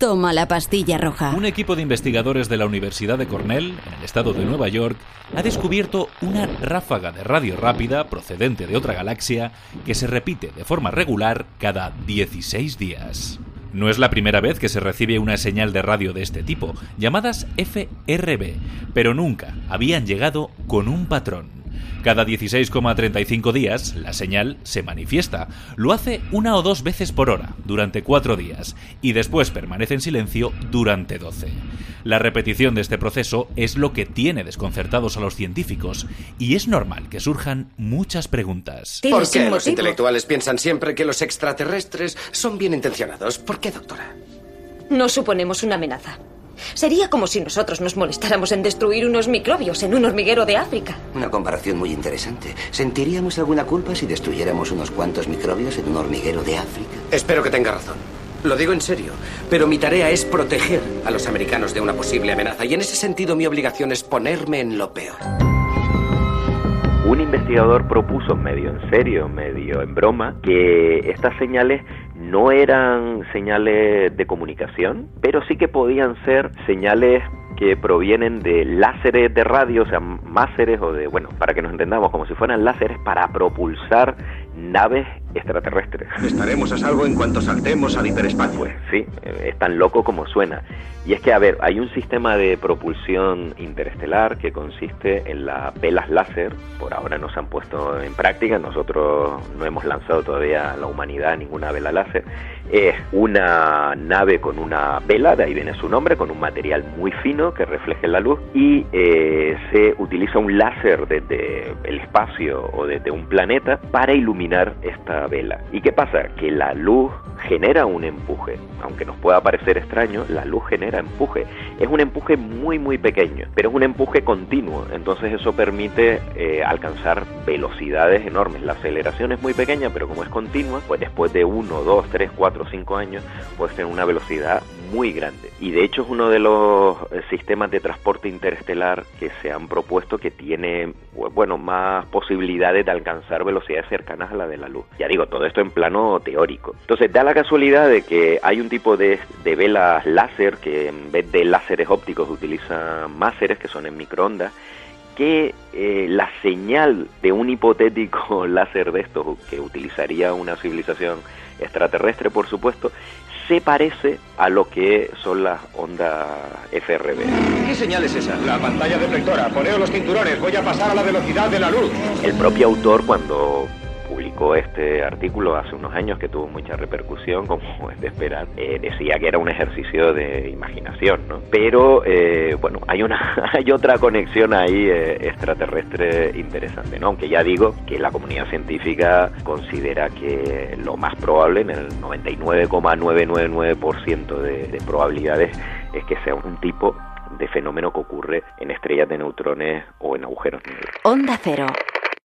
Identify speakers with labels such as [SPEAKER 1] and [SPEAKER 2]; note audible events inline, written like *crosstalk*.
[SPEAKER 1] Toma la pastilla roja.
[SPEAKER 2] Un equipo de investigadores de la Universidad de Cornell, en el estado de Nueva York, ha descubierto una ráfaga de radio rápida procedente de otra galaxia que se repite de forma regular cada 16 días. No es la primera vez que se recibe una señal de radio de este tipo, llamadas FRB, pero nunca habían llegado con un patrón. Cada 16,35 días la señal se manifiesta. Lo hace una o dos veces por hora, durante cuatro días, y después permanece en silencio durante 12. La repetición de este proceso es lo que tiene desconcertados a los científicos, y es normal que surjan muchas preguntas.
[SPEAKER 3] ¿Por qué los intelectuales piensan siempre que los extraterrestres son bien intencionados? ¿Por qué, doctora?
[SPEAKER 4] No suponemos una amenaza. Sería como si nosotros nos molestáramos en destruir unos microbios en un hormiguero de África.
[SPEAKER 5] Una comparación muy interesante. ¿Sentiríamos alguna culpa si destruyéramos unos cuantos microbios en un hormiguero de África?
[SPEAKER 3] Espero que tenga razón. Lo digo en serio, pero mi tarea es proteger a los americanos de una posible amenaza y en ese sentido mi obligación es ponerme en lo peor.
[SPEAKER 6] Un investigador propuso medio en serio, medio en broma, que estas señales no eran señales de comunicación, pero sí que podían ser señales que provienen de láseres de radio, o sea, máseres o de, bueno, para que nos entendamos, como si fueran láseres para propulsar naves extraterrestres.
[SPEAKER 3] Estaremos a salvo en cuanto saltemos al hiperespacio.
[SPEAKER 6] Pues sí, es tan loco como suena. Y es que, a ver, hay un sistema de propulsión interestelar que consiste en las velas láser. Por ahora no se han puesto en práctica, nosotros no hemos lanzado todavía a la humanidad ninguna vela láser. Es una nave con una vela, de ahí viene su nombre, con un material muy fino que refleje la luz y eh, se utiliza un láser desde el espacio o desde un planeta para iluminar esta vela. ¿Y qué pasa? Que la luz genera un empuje. Aunque nos pueda parecer extraño, la luz genera empuje. Es un empuje muy muy pequeño, pero es un empuje continuo. Entonces eso permite eh, alcanzar velocidades enormes. La aceleración es muy pequeña, pero como es continua, pues después de 1, 2, 3, 4, 5 años, puedes tener una velocidad muy grande. Y de hecho es uno de los eh, sistemas de transporte interestelar que se han propuesto que tiene, bueno, más posibilidades de alcanzar velocidades cercanas a la de la luz. Ya digo, todo esto en plano teórico. Entonces da la casualidad de que hay un tipo de, de velas láser que en vez de láseres ópticos utiliza máseres que son en microondas que eh, la señal de un hipotético *laughs* láser de estos que utilizaría una civilización extraterrestre, por supuesto, se parece a lo que son las ondas FRB.
[SPEAKER 3] ¿Qué señal es esa? La pantalla deflectora. Poneos los cinturones. Voy a pasar a la velocidad de la luz.
[SPEAKER 6] El propio autor, cuando publicó este artículo hace unos años que tuvo mucha repercusión, como es de esperar, eh, decía que era un ejercicio de imaginación, ¿no? Pero, eh, bueno, hay, una, *laughs* hay otra conexión ahí eh, extraterrestre interesante, ¿no? Aunque ya digo que la comunidad científica considera que lo más probable, en el 99,999% de, de probabilidades, es que sea un tipo de fenómeno que ocurre en estrellas de neutrones o en agujeros negros.
[SPEAKER 1] Onda Cero.